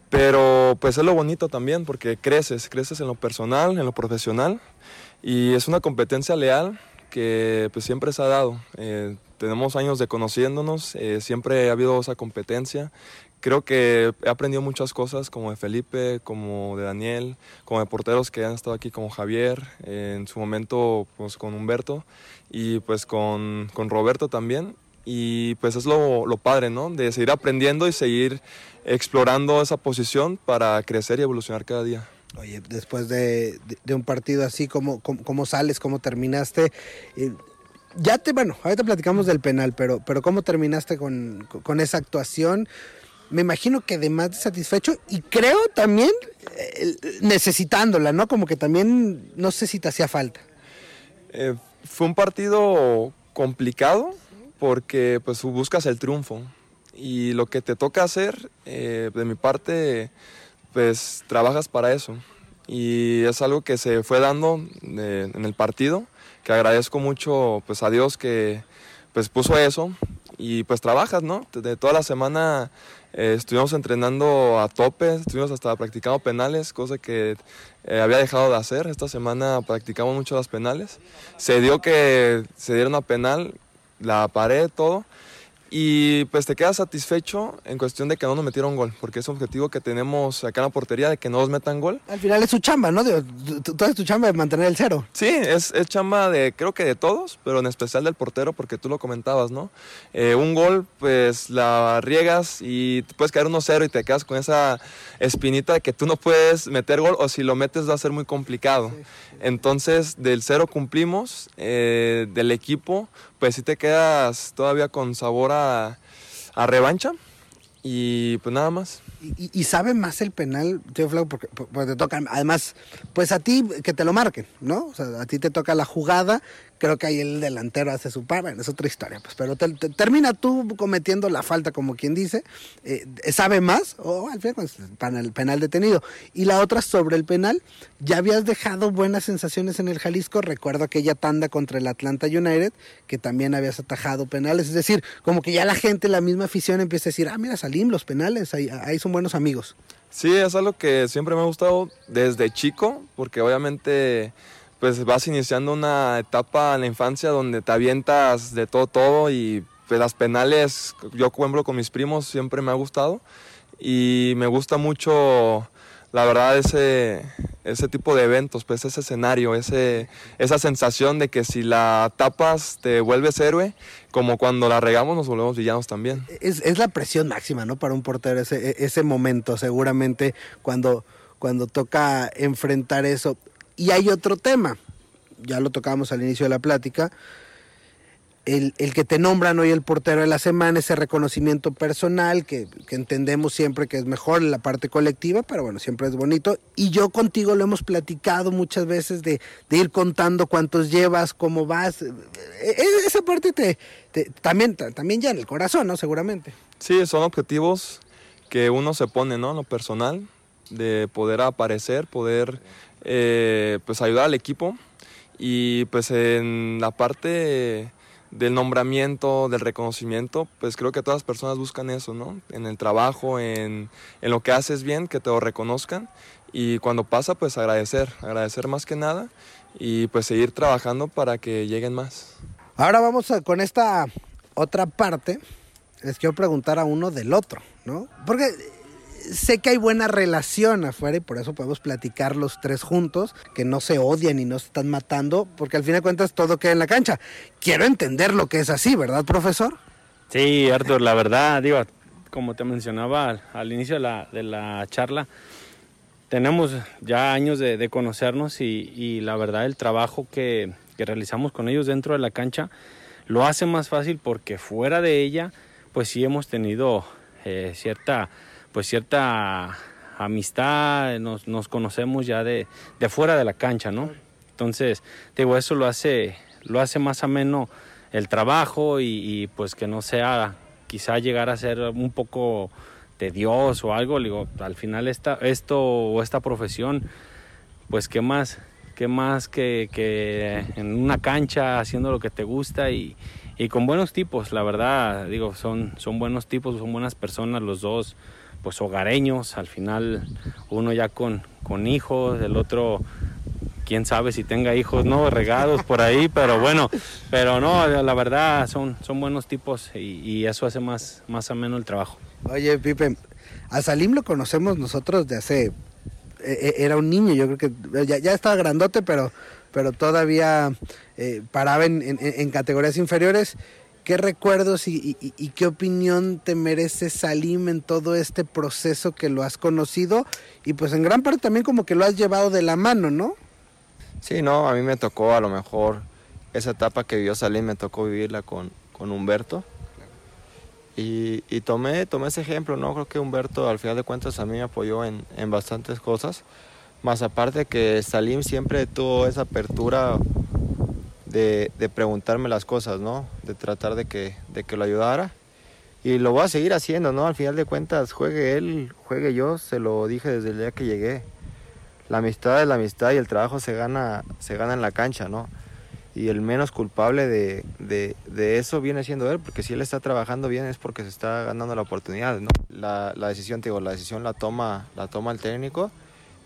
Pero pues es lo bonito también porque creces, creces en lo personal, en lo profesional y es una competencia leal que pues siempre se ha dado. Eh, tenemos años de conociéndonos, eh, siempre ha habido esa competencia creo que he aprendido muchas cosas como de Felipe, como de Daniel, como de porteros que han estado aquí como Javier, en su momento pues con Humberto y pues con, con Roberto también. Y pues es lo, lo, padre, ¿no? De seguir aprendiendo y seguir explorando esa posición para crecer y evolucionar cada día. Oye, después de, de, de un partido así, ¿cómo, cómo, cómo sales? ¿Cómo terminaste? Eh, ya te, bueno, ahorita platicamos del penal, pero, pero ¿cómo terminaste con, con esa actuación? me imagino que además de satisfecho y creo también eh, necesitándola, ¿no? Como que también no sé si te hacía falta. Eh, fue un partido complicado porque pues buscas el triunfo y lo que te toca hacer eh, de mi parte pues trabajas para eso y es algo que se fue dando de, en el partido que agradezco mucho pues a Dios que pues puso eso y pues trabajas, ¿no? De toda la semana eh, estuvimos entrenando a tope, estuvimos hasta practicando penales, cosa que eh, había dejado de hacer. Esta semana practicamos mucho las penales. Se dio que se dieron a penal, la paré, todo. Y pues te quedas satisfecho en cuestión de que no nos metieron gol, porque es un objetivo que tenemos acá en la portería de que no nos metan gol. Al final es su chamba, ¿no? Toda es tu chamba de mantener el cero. Sí, es, es, chamba de, creo que de todos, pero en especial del portero, porque tú lo comentabas, ¿no? Eh, un gol, pues la riegas y te puedes caer 1-0 y te quedas con esa espinita de que tú no puedes meter gol o si lo metes va a ser muy complicado. Sí. Entonces, del cero cumplimos, eh, del equipo, pues sí te quedas todavía con sabor a, revancha y pues nada más. Y, y, sabe más el penal, tío Flau, porque, porque, te toca, además, pues a ti que te lo marquen, ¿no? O sea, a ti te toca la jugada, creo que ahí el delantero hace su par, es otra historia, pues, pero te, te, termina tú cometiendo la falta, como quien dice, eh, sabe más, o al final pues, penal, penal detenido. Y la otra sobre el penal, ya habías dejado buenas sensaciones en el Jalisco, recuerdo aquella tanda contra el Atlanta United, que también habías atajado penales, es decir, como que ya la gente, la misma afición empieza a decir, ah, mira, Salim, los penales, ahí, ahí son buenos amigos. Sí, es algo que siempre me ha gustado desde chico, porque obviamente pues vas iniciando una etapa en la infancia donde te avientas de todo, todo y las penales, yo cuembro con mis primos, siempre me ha gustado y me gusta mucho, la verdad, ese, ese tipo de eventos, pues ese escenario, esa sensación de que si la tapas te vuelves héroe, como cuando la regamos nos volvemos villanos también. Es, es la presión máxima, ¿no? Para un portero, ese, ese momento, seguramente, cuando, cuando toca enfrentar eso. Y hay otro tema, ya lo tocamos al inicio de la plática, el, que te nombran hoy el portero de la semana, ese reconocimiento personal que, entendemos siempre que es mejor la parte colectiva, pero bueno, siempre es bonito. Y yo contigo lo hemos platicado muchas veces de, ir contando cuántos llevas, cómo vas. E, e, esa parte te, también, también ya en el corazón, ¿no? Seguramente. Sí, son objetivos que uno se pone, ¿no? Lo personal, de poder aparecer, poder eh, pues ayudar al equipo y pues en la parte del nombramiento, del reconocimiento, pues creo que todas las personas buscan eso, ¿no? En el trabajo, en, lo que haces bien, que te lo reconozcan y cuando pasa, pues agradecer, agradecer más que nada y pues seguir trabajando para que lleguen más. Ahora vamos con esta otra parte. Les quiero preguntar a uno del otro, ¿no? Porque sé que hay buena relación afuera y por eso podemos platicar los tres juntos, que no se odian y no se están matando, porque al fin de cuentas todo queda en la cancha. Quiero entender lo que es así, ¿verdad, profesor? Sí, Arthur, la verdad, digo, como te mencionaba al, inicio de la, charla, tenemos ya años de, conocernos y, la verdad el trabajo que, realizamos con ellos dentro de la cancha lo hace más fácil porque fuera de ella, pues sí hemos tenido eh, cierta pues cierta amistad, nos, nos conocemos ya de, de, fuera de la cancha, ¿no? Entonces, digo, eso lo hace, lo hace más ameno el trabajo y, pues que no sea quizá llegar a ser un poco tedioso o algo, digo, al final esta, esto o esta profesión, pues qué más, qué más que, que en una cancha haciendo lo que te gusta y, y con buenos tipos, la verdad, digo, son, son buenos tipos, son buenas personas los dos pues hogareños, al final uno ya con, con hijos, el otro quién sabe si tenga hijos no regados por ahí, pero bueno, pero no, la verdad son, son buenos tipos y, eso hace más, más ameno el trabajo. Oye, Pipe, a Salim lo conocemos nosotros de hace, e, e, era un niño, yo creo que ya, ya estaba grandote, pero, pero todavía eh, paraba en, en categorías inferiores. ¿Qué recuerdos y, qué opinión te merece Salim en todo este proceso que lo has conocido? Y pues en gran parte también como que lo has llevado de la mano, ¿no? Sí, no, a mí me tocó a lo mejor esa etapa que vivió Salim, me tocó vivirla con, con Humberto. Y, tomé, tomé ese ejemplo, ¿no? Creo que Humberto al final de cuentas a mí me apoyó en, en bastantes cosas. Más aparte que Salim siempre tuvo esa apertura de, preguntarme las cosas, ¿no? De tratar de que, de que lo ayudara. Y lo voy a seguir haciendo, ¿no? Al final de cuentas, juegue él, juegue yo, se lo dije desde el día que llegué. La amistad es la amistad y el trabajo se gana, se gana en la cancha, ¿no? Y el menos culpable de, de, eso viene siendo él, porque si él está trabajando bien es porque se está ganando la oportunidad, ¿no? La, la decisión, te digo, la decisión la toma, la toma el técnico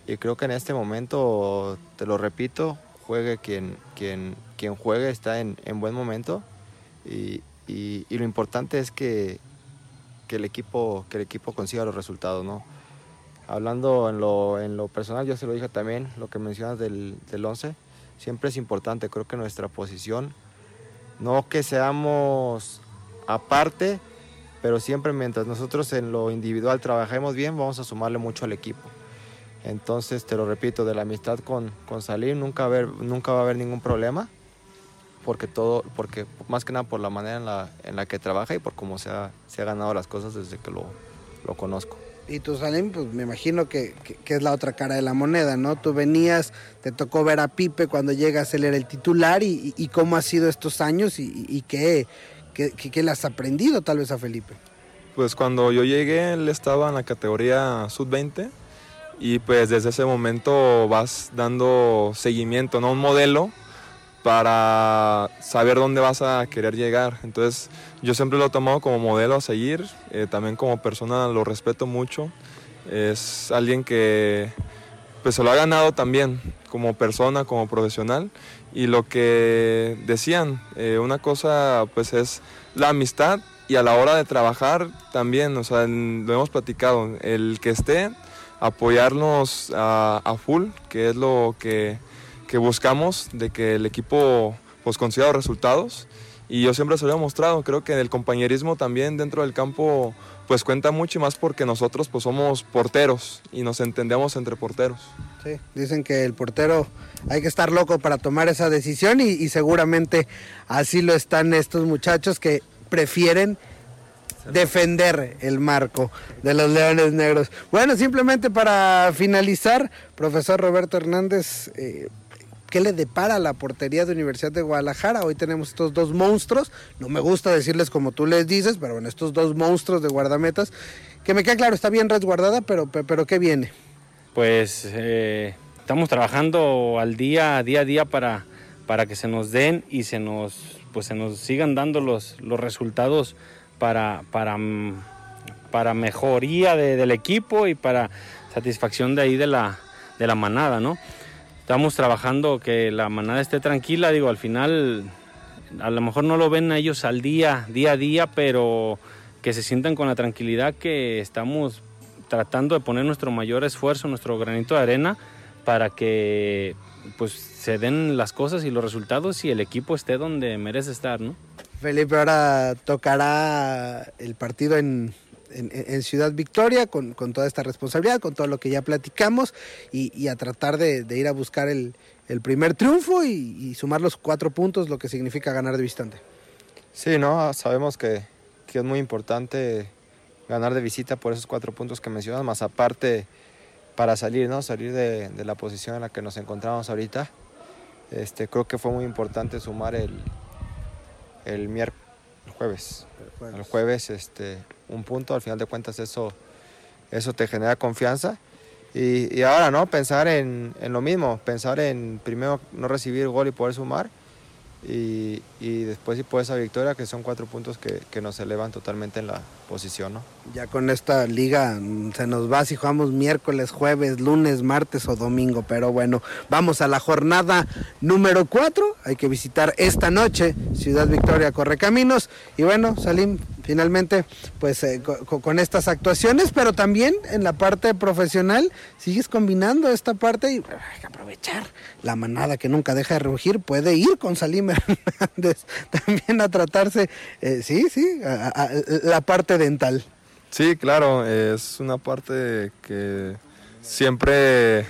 y creo que en este momento, te lo repito, juegue quien, quien, quien juegue está en, en buen momento y, y, lo importante es que, que, el equipo, que el equipo consiga los resultados. ¿no? Hablando en lo, en lo personal, yo se lo dije también, lo que mencionas del, del 11, siempre es importante, creo que nuestra posición, no que seamos aparte, pero siempre mientras nosotros en lo individual trabajemos bien, vamos a sumarle mucho al equipo. Entonces, te lo repito, de la amistad con, con Salim nunca, nunca va a haber ningún problema, porque todo, porque más que nada por la manera en la, en la que trabaja y por cómo se ha, se ha ganado las cosas desde que lo, lo conozco. Y tú, Salim, pues me imagino que, que, es la otra cara de la moneda, ¿no? Tú venías, te tocó ver a Pipe cuando llegas, él era el titular, y, y, cómo ha sido estos años y, y qué, qué, qué, le has aprendido tal vez a Felipe. Pues cuando yo llegué, él estaba en la categoría sub-20, y pues desde ese momento vas dando seguimiento, ¿no? Un modelo para saber dónde vas a querer llegar. Entonces yo siempre lo he tomado como modelo a seguir, eh, también como persona lo respeto mucho. Es alguien que pues se lo ha ganado también como persona, como profesional. Y lo que decían, eh, una cosa pues es la amistad y a la hora de trabajar también, o sea, lo hemos platicado, el que esté apoyarnos a, full, que es lo que, buscamos, de que el equipo pues consiga los resultados y yo siempre se lo he mostrado. Creo que el compañerismo también dentro del campo pues cuenta mucho y más porque nosotros pues somos porteros y nos entendemos entre porteros. Sí, dicen que el portero hay que estar loco para tomar esa decisión y, y seguramente así lo están estos muchachos que prefieren defender el marco de los Leones Negros. Bueno, simplemente para finalizar, profesor Roberto Hernández, eh, ¿qué le depara la portería de Universidad de Guadalajara? Hoy tenemos estos dos monstruos, no me gusta decirles como tú les dices, pero bueno, estos dos monstruos de guardametas, que me queda claro, está bien resguardada, pero, pero ¿qué viene? Pues eh, estamos trabajando al día, día a día para, para que se nos den y se nos, pues se nos sigan dando los, los resultados para, para, para mejoría de, del equipo y para satisfacción de ahí de la, de la manada, ¿no? Estamos trabajando que la manada esté tranquila, digo, al final a lo mejor no lo ven a ellos al día, día a día, pero que se sientan con la tranquilidad que estamos tratando de poner nuestro mayor esfuerzo, nuestro granito de arena para que pues se den las cosas y los resultados y el equipo esté donde merece estar, ¿no? Felipe, ahora tocará el partido en, Ciudad Victoria con, toda esta responsabilidad, con todo lo que ya platicamos y, a tratar de, ir a buscar el, primer triunfo y, sumar los cuatro puntos, lo que significa ganar de visitante. Sí, no, sabemos que, que, es muy importante ganar de visita por esos cuatro puntos que mencionas, más aparte para salir, ¿no? Salir de, de la posición en la que nos encontramos ahorita. Este, creo que fue muy importante sumar el, el miércoles, el jueves. El jueves, el jueves este, un punto, al final de cuentas eso, eso te genera confianza. Y, y ahora, ¿no? Pensar en, en, lo mismo, pensar en primero no recibir gol y poder sumar. Y, y después y por esa victoria, que son cuatro puntos que, que, nos elevan totalmente en la posición, ¿no? Ya con esta liga se nos va si jugamos miércoles, jueves, lunes, martes o domingo, pero bueno, vamos a la jornada número cuatro, hay que visitar esta noche Ciudad Victoria Correcaminos. Y bueno, Salim, finalmente pues eh, con, estas actuaciones, pero también en la parte profesional sigues combinando esta parte y hay que aprovechar la manada que nunca deja de rugir, puede ir con Salim [laughs] Hernández también a tratarse, eh, sí, sí, la parte dental. Sí, claro, es una parte que siempre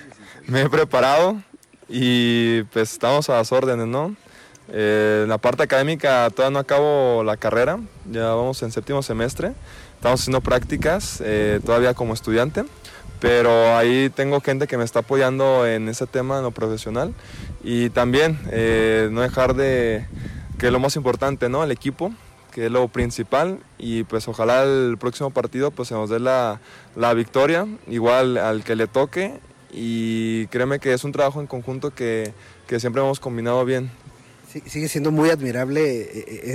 me he preparado y pues estamos a las órdenes, ¿no? Eh, en la parte académica todavía no acabo la carrera, ya vamos en séptimo semestre, estamos haciendo prácticas eh, todavía como estudiante, pero ahí tengo gente que me está apoyando en ese tema, en lo profesional, y también eh, no dejar de, que lo más importante, ¿no? El equipo, que es lo principal, y pues ojalá el próximo partido pues se nos dé la, la victoria, igual al que le toque, y créeme que es un trabajo en conjunto que, que siempre hemos combinado bien sigue siendo muy admirable eh,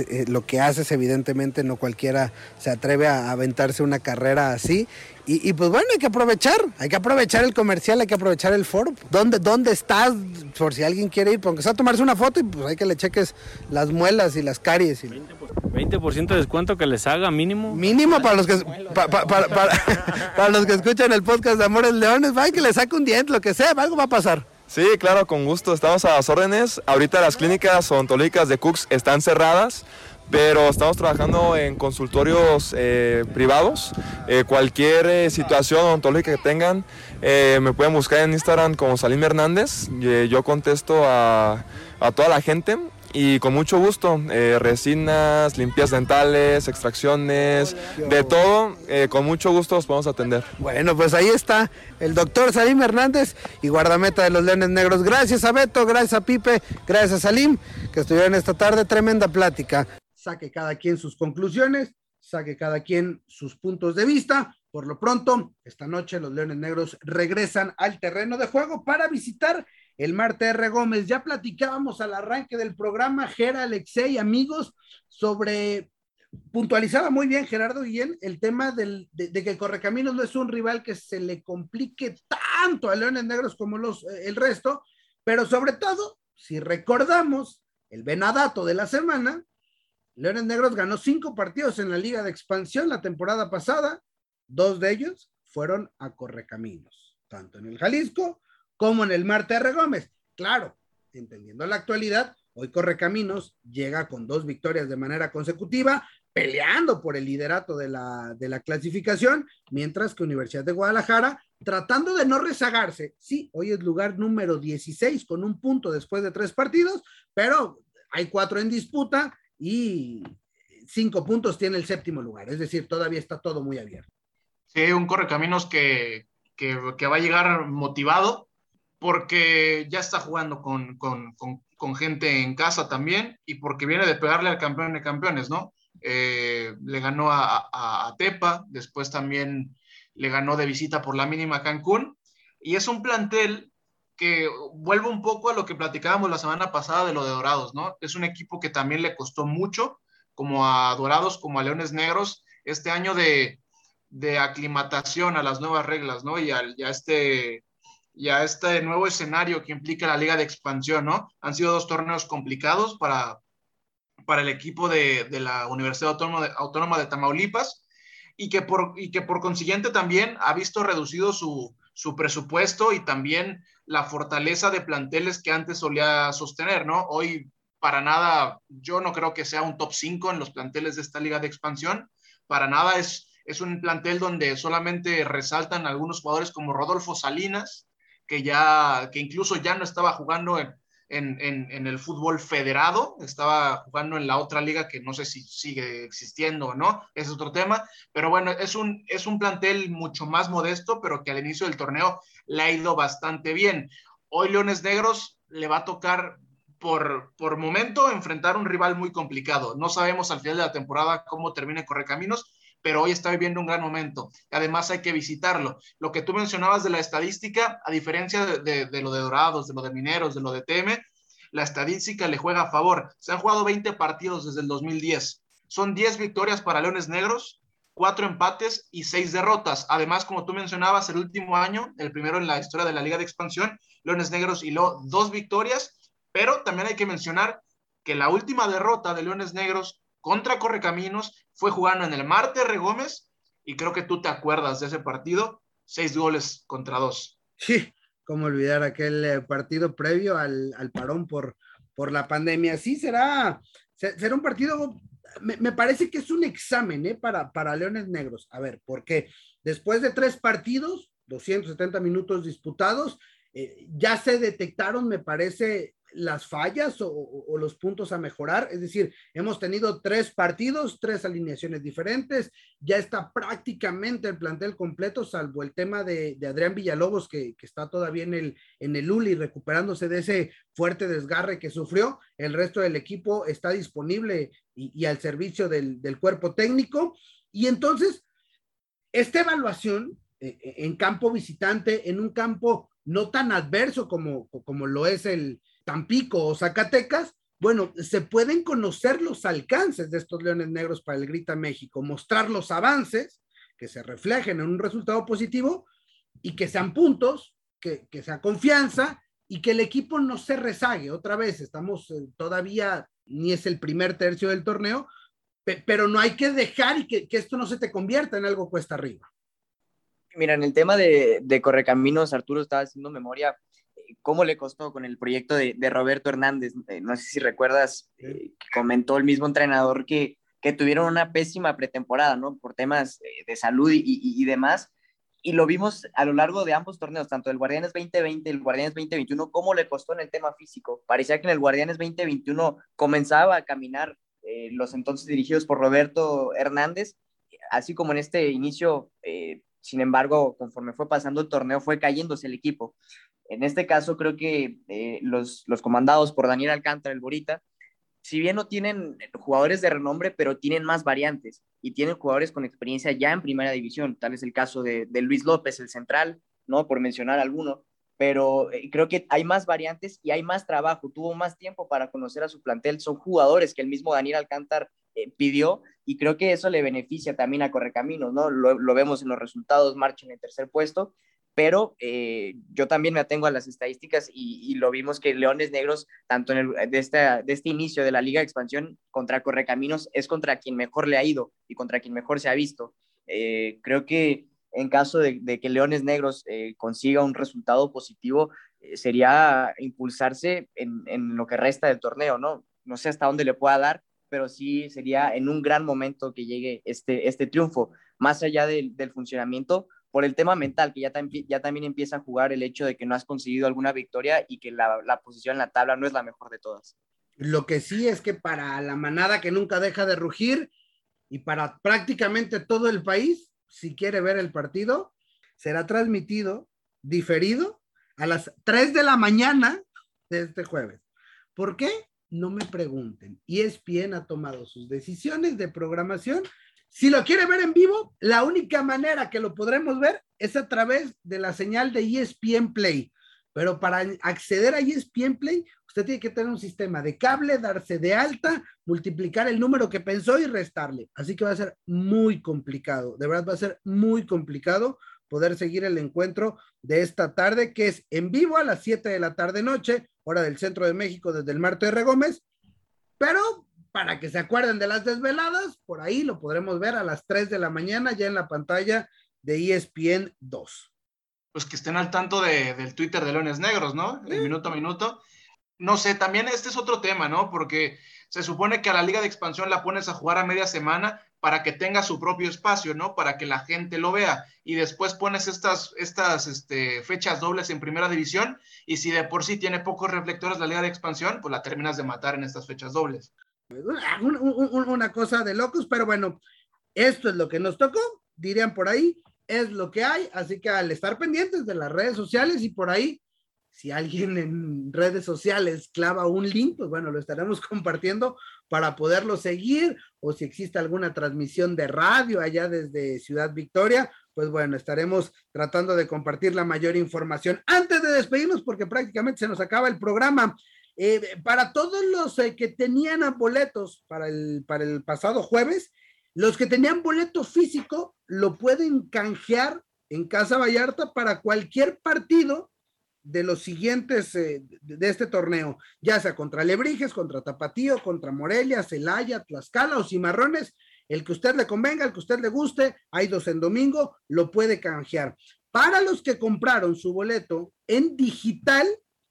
eh, lo que haces, evidentemente no cualquiera se atreve a aventarse una carrera así. Y, y, pues bueno, hay que aprovechar, hay que aprovechar el comercial, hay que aprovechar el foro. ¿Dónde, dónde estás? Por si alguien quiere ir, porque sea a tomarse una foto y pues hay que le cheques las muelas y las caries. Y... 20%, de descuento que les haga mínimo. Mínimo para los que pa, pa, pa, [laughs] para los que escuchan el podcast de Amores Leones, va que le saque un diente, lo que sea, algo va a pasar. Sí, claro, con gusto. Estamos a las órdenes. Ahorita las clínicas odontológicas de Cooks están cerradas, pero estamos trabajando en consultorios eh, privados. Eh, cualquier eh, situación odontológica que tengan, me pueden buscar en Instagram como Salim Hernández. yo contesto a, a toda la gente y con mucho gusto, eh, resinas, limpias dentales, extracciones, de todo, eh, con mucho gusto los podemos atender. Bueno, pues ahí está el doctor Salim Hernández y guardameta de los Leones Negros. Gracias a Beto, gracias a Pipe, gracias a Salim, que estuvieron esta tarde, tremenda plática. Saque cada quien sus conclusiones, saque cada quien sus puntos de vista. Por lo pronto, esta noche los Leones Negros regresan al terreno de juego para visitar el Marte R. Gómez. Ya platicábamos al arranque del programa, Gera, Alexei, amigos, sobre, puntualizaba muy bien Gerardo Guillén, el tema del, de, de, que Correcaminos no es un rival que se le complique tanto a Leones Negros como los, eh, el resto, pero sobre todo, si recordamos el venadato de la semana, Leones Negros ganó cinco partidos en la Liga de Expansión la temporada pasada, dos de ellos fueron a Correcaminos, tanto en el Jalisco como en el Marte R. Gómez. Claro, entendiendo la actualidad, Hoy Correcaminos llega con dos victorias de manera consecutiva, peleando por el liderato de la, de la clasificación, mientras que Universidad de Guadalajara, tratando de no rezagarse, sí, hoy es lugar número 16 con un punto después de tres partidos, pero hay cuatro en disputa y cinco puntos tiene el séptimo lugar, es decir, todavía está todo muy abierto. Sí, un correcaminos que, que, que va a llegar motivado porque ya está jugando con, con, con, gente en casa también y porque viene de pegarle al campeón de campeones, ¿no? Eh, le ganó a, a, Tepa, después también le ganó de visita por la mínima Cancún y es un plantel que vuelve un poco a lo que platicábamos la semana pasada de lo de Dorados, ¿no? Es un equipo que también le costó mucho, como a Dorados, como a Leones Negros, este año de, de aclimatación a las nuevas reglas, ¿no? Y a, y a este y a este nuevo escenario que implica la liga de expansión, ¿no? Han sido dos torneos complicados para, para el equipo de, de la Universidad Autónoma de, Tamaulipas y que, por, y que por consiguiente también ha visto reducido su, su presupuesto y también la fortaleza de planteles que antes solía sostener, ¿no? Hoy para nada, yo no creo que sea un top 5 en los planteles de esta liga de expansión, para nada es, es un plantel donde solamente resaltan algunos jugadores como Rodolfo Salinas, que ya, que incluso ya no estaba jugando en, en, en, el fútbol federado, estaba jugando en la otra liga que no sé si sigue existiendo o no, es otro tema, pero bueno, es un, es un plantel mucho más modesto, pero que al inicio del torneo le ha ido bastante bien. Hoy Leones Negros le va a tocar por, por momento enfrentar un rival muy complicado. No sabemos al final de la temporada cómo termine Correcaminos, pero hoy está viviendo un gran momento. Además hay que visitarlo. Lo que tú mencionabas de la estadística, a diferencia de, lo de Dorados, de lo de Mineros, de lo de TM, la estadística le juega a favor. Se han jugado 20 partidos desde el 2010. Son 10 victorias para Leones Negros, 4 empates y 6 derrotas. Además, como tú mencionabas, el último año, el primero en la historia de la Liga de Expansión, Leones Negros hiló dos victorias, pero también hay que mencionar que la última derrota de Leones Negros contra Correcaminos fue jugando en el Marte Regómez y creo que tú te acuerdas de ese partido, seis goles contra dos. Sí, cómo olvidar aquel eh, partido previo al, al parón por, por la pandemia. Sí, será, será un partido, me, me, parece que es un examen ¿eh? para, para Leones Negros. A ver, porque después de tres partidos, 270 minutos disputados, eh, ya se detectaron, me parece, las fallas o, los puntos a mejorar. Es decir, hemos tenido tres partidos, tres alineaciones diferentes. Ya está prácticamente el plantel completo, salvo el tema de, Adrián Villalobos, que, está todavía en el, en el ULI recuperándose de ese fuerte desgarre que sufrió. El resto del equipo está disponible y, y al servicio del, del, cuerpo técnico. Y entonces, esta evaluación eh, en campo visitante, en un campo no tan adverso como, como lo es el, Tampico o Zacatecas, bueno, se pueden conocer los alcances de estos Leones Negros para el Grita México, mostrar los avances que se reflejen en un resultado positivo y que sean puntos, que, que sea confianza y que el equipo no se rezague. Otra vez, estamos eh, todavía, ni es el primer tercio del torneo, pero no hay que dejar y que, que esto no se te convierta en algo cuesta arriba. Mira, en el tema de, de Correcaminos, Arturo estaba haciendo memoria cómo le costó con el proyecto de, de Roberto Hernández. Eh, no sé si recuerdas eh, que comentó el mismo entrenador que, que tuvieron una pésima pretemporada, ¿no? Por temas eh, de salud y, y, y, demás. Y lo vimos a lo largo de ambos torneos, tanto el Guardianes 2020 y el Guardianes 2021, cómo le costó en el tema físico. Parecía que en el Guardianes 2021 comenzaba a caminar eh, los entonces dirigidos por Roberto Hernández, así como en este inicio eh, sin embargo, conforme fue pasando el torneo, fue cayéndose el equipo. En este caso, creo que eh, los, los comandados por Daniel Alcántara, el Borita, si bien no tienen jugadores de renombre, pero tienen más variantes y tienen jugadores con experiencia ya en primera división. Tal es el caso de, de Luis López, el central, ¿no? Por mencionar alguno. Pero eh, creo que hay más variantes y hay más trabajo. Tuvo más tiempo para conocer a su plantel. Son jugadores que el mismo Daniel Alcántara eh, pidió y creo que eso le beneficia también a Correcaminos, ¿no? Lo, vemos en los resultados, marcha en el tercer puesto, pero eh, yo también me atengo a las estadísticas y, lo vimos que Leones Negros, tanto en el, de este inicio de la Liga de Expansión contra Correcaminos, es contra quien mejor le ha ido y contra quien mejor se ha visto. Eh, creo que en caso de, que Leones Negros consiga un resultado positivo, sería impulsarse en, en, lo que resta del torneo, ¿no? No sé hasta dónde le pueda dar, pero sí sería en un gran momento que llegue este, este triunfo, más allá del, del funcionamiento, por el tema mental, que ya, ya también empieza a jugar el hecho de que no has conseguido alguna victoria y que la, la posición en la tabla no es la mejor de todas. Lo que sí es que para la manada que nunca deja de rugir y para prácticamente todo el país, si quiere ver el partido, será transmitido, diferido, a las 3 de la mañana de este jueves. ¿Por qué? No me pregunten. ESPN ha tomado sus decisiones de programación. Si lo quiere ver en vivo, la única manera que lo podremos ver es a través de la señal de ESPN Play. Pero para acceder a ESPN Play, usted tiene que tener un sistema de cable, darse de alta, multiplicar el número que pensó y restarle. Así que va a ser muy complicado, de verdad va a ser muy complicado poder seguir el encuentro de esta tarde, que es en vivo a las 7 de la tarde noche, hora del centro de México desde el Marto de Regómez, pero para que se acuerden de las desveladas, por ahí lo podremos ver a las 3 de la mañana ya en la pantalla de ESPN 2 pues que estén al tanto de, del Twitter de Leones Negros, ¿no? El minuto a minuto. No sé, también este es otro tema, ¿no? Porque se supone que a la liga de expansión la pones a jugar a media semana para que tenga su propio espacio, ¿no? Para que la gente lo vea. Y después pones estas, estas este, fechas dobles en primera división y si de por sí tiene pocos reflectores la liga de expansión, pues la terminas de matar en estas fechas dobles. Una cosa de locos, pero bueno, esto es lo que nos tocó, dirían por ahí es lo que hay, así que al estar pendientes de las redes sociales y por ahí, si alguien en redes sociales clava un link, pues bueno, lo estaremos [laughs] compartiendo para poderlo seguir o si existe alguna transmisión de radio allá desde Ciudad Victoria, pues bueno, estaremos tratando de compartir la mayor información. Antes de despedirnos, porque prácticamente se nos acaba el programa, eh, para todos los eh, que tenían boletos para el, para el pasado jueves, los que tenían boleto físico lo pueden canjear en Casa Vallarta para cualquier partido de los siguientes eh, de este torneo, ya sea contra Lebrijes, contra Tapatío, contra Morelia, Celaya, Tlaxcala o Cimarrones, el que usted le convenga, el que usted le guste, hay dos en domingo, lo puede canjear. Para los que compraron su boleto en digital,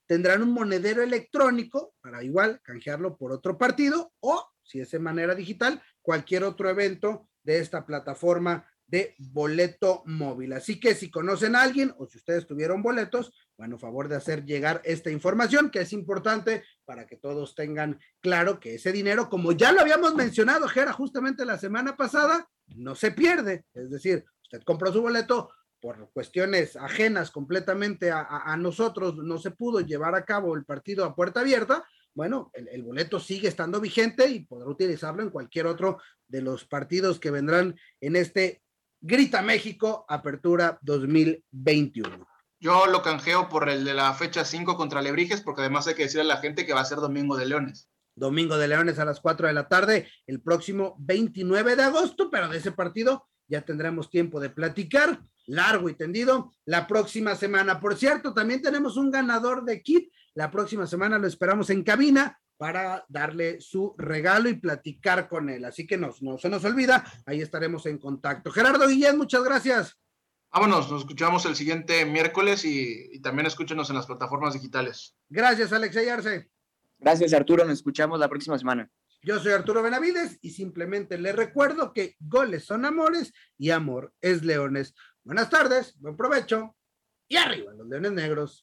tendrán un monedero electrónico para igual canjearlo por otro partido o, si es de manera digital, cualquier otro evento de esta plataforma de boleto móvil. Así que si conocen a alguien o si ustedes tuvieron boletos, bueno, favor de hacer llegar esta información que es importante para que todos tengan claro que ese dinero, como ya lo habíamos mencionado, Jera, justamente la semana pasada, no se pierde. Es decir, usted compró su boleto por cuestiones ajenas completamente a, nosotros, no se pudo llevar a cabo el partido a puerta abierta, bueno, el, boleto sigue estando vigente y podrá utilizarlo en cualquier otro de los partidos que vendrán en este Grita México Apertura 2021. Yo lo canjeo por el de la fecha 5 contra Lebrijes, porque además hay que decirle a la gente que va a ser Domingo de Leones. Domingo de Leones a las 4 de la tarde, el próximo 29 de agosto, pero de ese partido ya tendremos tiempo de platicar largo y tendido la próxima semana. Por cierto, también tenemos un ganador de kit la próxima semana lo esperamos en cabina para darle su regalo y platicar con él. Así que no, no se nos olvida, ahí estaremos en contacto. Gerardo Guillén, muchas gracias. Vámonos, nos escuchamos el siguiente miércoles y, también escúchenos en las plataformas digitales. Gracias, Alexey Arce. Gracias, Arturo. Nos escuchamos la próxima semana. Yo soy Arturo Benavides y simplemente le recuerdo que goles son amores y amor es leones. Buenas tardes, buen provecho y arriba los leones negros.